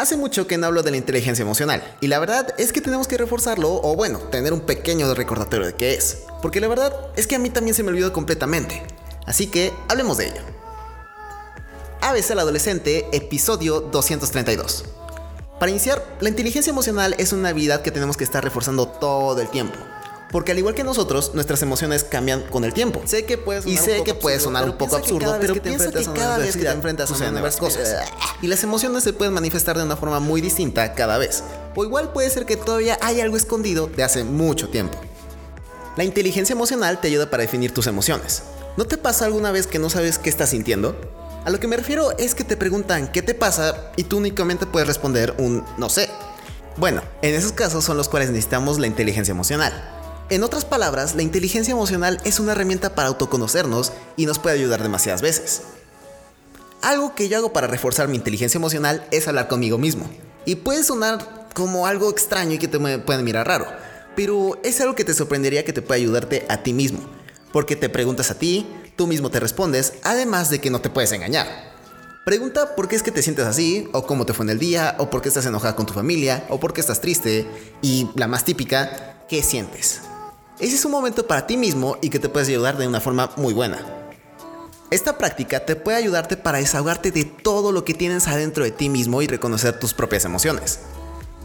Hace mucho que no hablo de la inteligencia emocional, y la verdad es que tenemos que reforzarlo o bueno, tener un pequeño recordatorio de qué es, porque la verdad es que a mí también se me olvidó completamente. Así que hablemos de ello. Aves al adolescente, episodio 232. Para iniciar, la inteligencia emocional es una habilidad que tenemos que estar reforzando todo el tiempo. Porque al igual que nosotros, nuestras emociones cambian con el tiempo. Sé que puede sonar Y sé un poco que puede absurdo, sonar un poco absurdo, pero piensa que cada vez que te enfrentas a nuevas cosas. Y las emociones se pueden manifestar de una forma muy distinta cada vez. O igual puede ser que todavía hay algo escondido de hace mucho tiempo. La inteligencia emocional te ayuda para definir tus emociones. ¿No te pasa alguna vez que no sabes qué estás sintiendo? A lo que me refiero es que te preguntan qué te pasa y tú únicamente puedes responder un no sé. Bueno, en esos casos son los cuales necesitamos la inteligencia emocional. En otras palabras, la inteligencia emocional es una herramienta para autoconocernos y nos puede ayudar demasiadas veces. Algo que yo hago para reforzar mi inteligencia emocional es hablar conmigo mismo. Y puede sonar como algo extraño y que te pueden mirar raro, pero es algo que te sorprendería que te puede ayudarte a ti mismo. Porque te preguntas a ti, tú mismo te respondes, además de que no te puedes engañar. Pregunta por qué es que te sientes así, o cómo te fue en el día, o por qué estás enojada con tu familia, o por qué estás triste, y la más típica, ¿qué sientes? Ese es un momento para ti mismo y que te puedes ayudar de una forma muy buena. Esta práctica te puede ayudarte para desahogarte de todo lo que tienes adentro de ti mismo y reconocer tus propias emociones.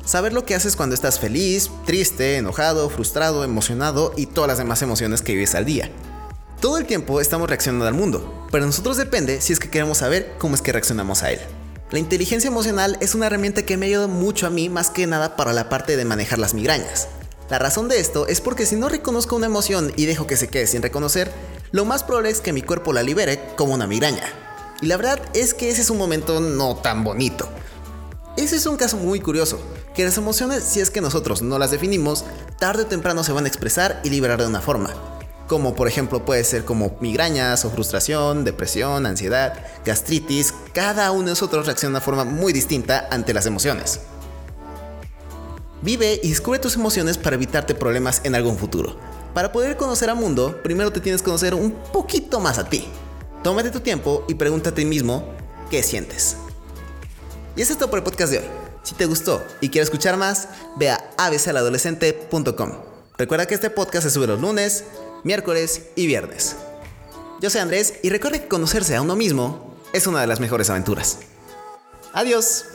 Saber lo que haces cuando estás feliz, triste, enojado, frustrado, emocionado y todas las demás emociones que vives al día. Todo el tiempo estamos reaccionando al mundo, pero a nosotros depende si es que queremos saber cómo es que reaccionamos a él. La inteligencia emocional es una herramienta que me ayuda mucho a mí más que nada para la parte de manejar las migrañas. La razón de esto es porque si no reconozco una emoción y dejo que se quede sin reconocer, lo más probable es que mi cuerpo la libere como una migraña. Y la verdad es que ese es un momento no tan bonito. Ese es un caso muy curioso, que las emociones, si es que nosotros no las definimos, tarde o temprano se van a expresar y liberar de una forma. Como por ejemplo puede ser como migrañas o frustración, depresión, ansiedad, gastritis, cada uno de nosotros reacciona de una forma muy distinta ante las emociones. Vive y descubre tus emociones para evitarte problemas en algún futuro. Para poder conocer al mundo, primero te tienes que conocer un poquito más a ti. Tómate tu tiempo y pregúntate a ti mismo qué sientes. Y eso es todo por el podcast de hoy. Si te gustó y quieres escuchar más, ve a abcaladolescente.com. Recuerda que este podcast se sube los lunes, miércoles y viernes. Yo soy Andrés y recuerda que conocerse a uno mismo es una de las mejores aventuras. Adiós.